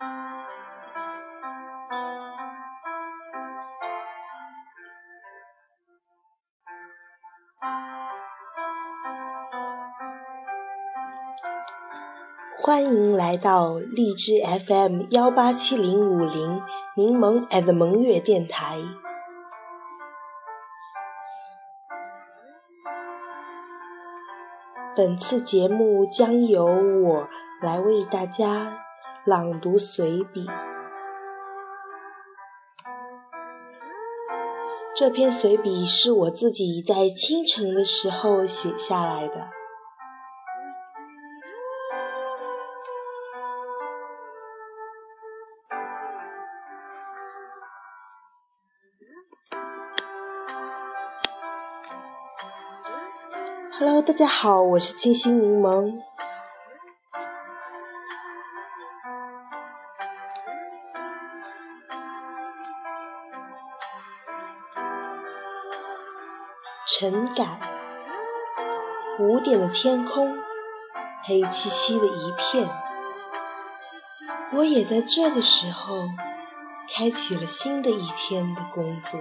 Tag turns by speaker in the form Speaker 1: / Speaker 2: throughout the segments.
Speaker 1: 欢迎来到荔枝 FM 幺八七零五零柠檬 and 萌月电台。本次节目将由我来为大家朗读随笔。这篇随笔是我自己在清晨的时候写下来的。Hello，大家好，我是清新柠檬。晨感，五点的天空，黑漆漆的一片。我也在这个时候，开启了新的一天的工作。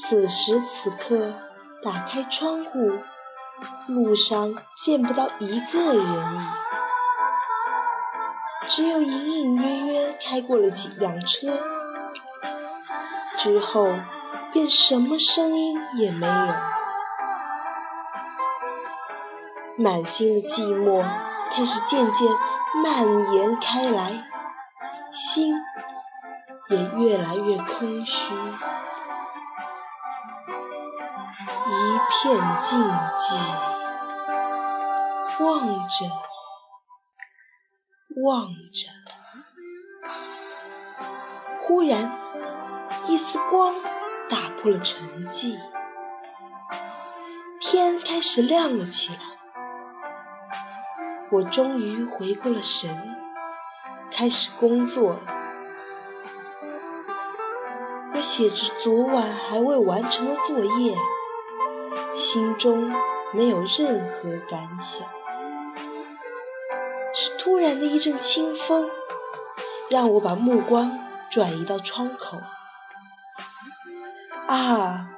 Speaker 1: 此时此刻。打开窗户，路上见不到一个人影只有隐隐约约开过了几辆车，之后便什么声音也没有。满心的寂寞开始渐渐蔓延开来，心也越来越空虚。一片静寂，望着，望着，忽然一丝光打破了沉寂，天开始亮了起来。我终于回过了神，开始工作。我写着昨晚还未完成的作业。心中没有任何感想，是突然的一阵清风，让我把目光转移到窗口。啊，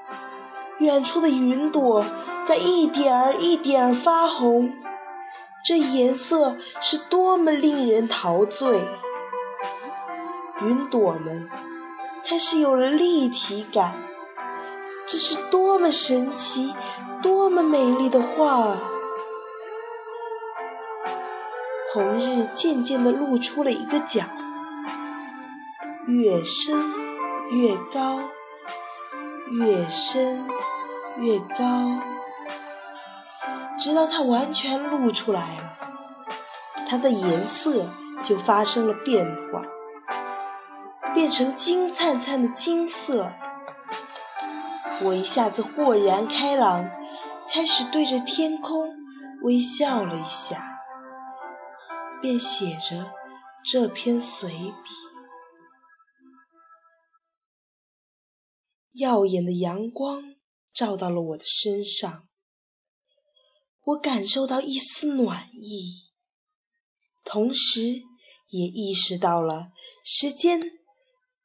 Speaker 1: 远处的云朵在一点儿一点儿发红，这颜色是多么令人陶醉！云朵们开始有了立体感。这是多么神奇、多么美丽的画！红日渐渐地露出了一个角，越深越高，越深越高，直到它完全露出来了，它的颜色就发生了变化，变成金灿灿的金色。我一下子豁然开朗，开始对着天空微笑了一下，便写着这篇随笔。耀眼的阳光照到了我的身上，我感受到一丝暖意，同时也意识到了时间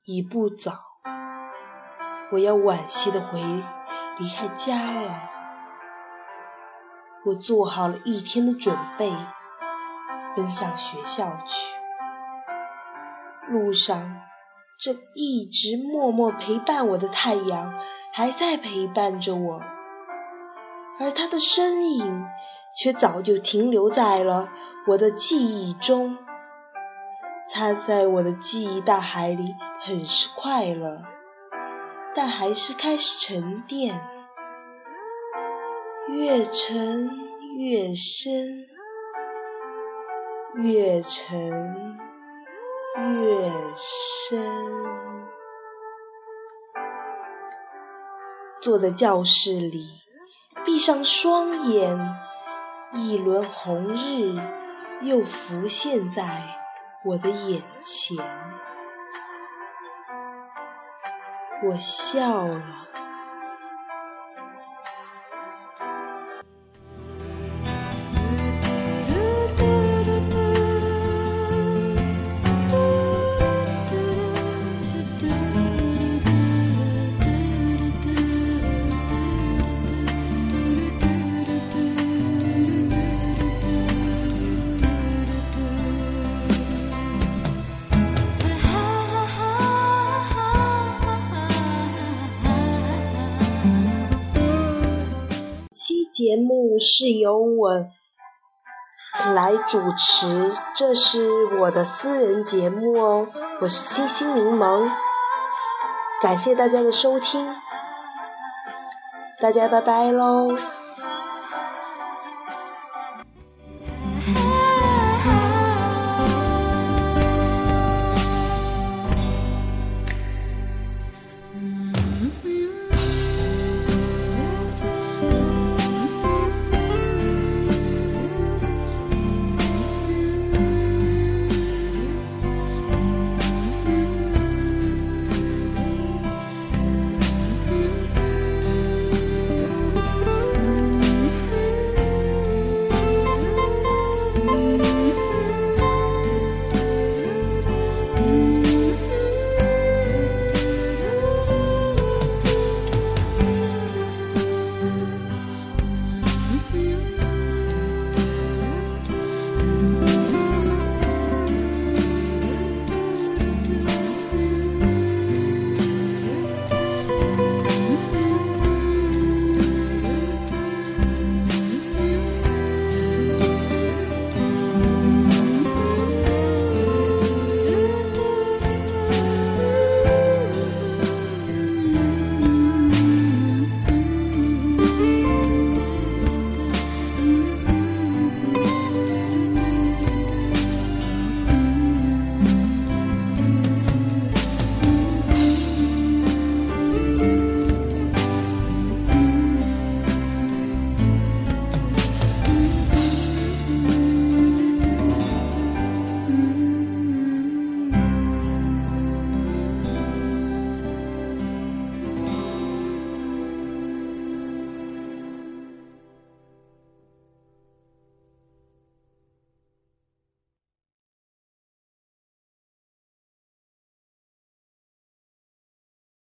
Speaker 1: 已不早。我要惋惜的回离开家了。我做好了一天的准备，奔向学校去。路上，这一直默默陪伴我的太阳还在陪伴着我，而它的身影却早就停留在了我的记忆中。它在我的记忆大海里，很是快乐。但还是开始沉淀，越沉越深，越沉越深。坐在教室里，闭上双眼，一轮红日又浮现在我的眼前。我笑了。节目是由我来主持，这是我的私人节目哦。我是星星柠檬，感谢大家的收听，大家拜拜喽。